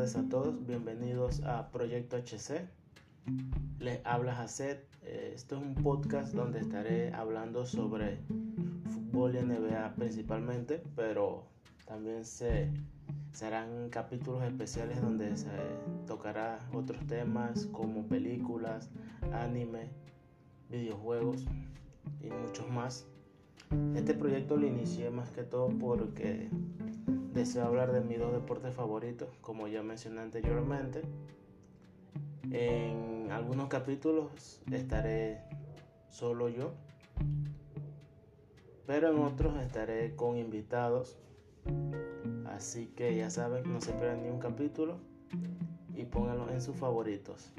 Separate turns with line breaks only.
tardes a todos, bienvenidos a Proyecto HC. Les habla Jacet. Eh, esto es un podcast donde estaré hablando sobre fútbol y NBA principalmente, pero también se serán capítulos especiales donde se tocará otros temas como películas, anime, videojuegos y muchos más. Este proyecto lo inicié más que todo porque deseo hablar de mis dos deportes favoritos, como ya mencioné anteriormente. En algunos capítulos estaré solo yo, pero en otros estaré con invitados. Así que ya saben, no se pierdan ni un capítulo y pónganlo en sus favoritos.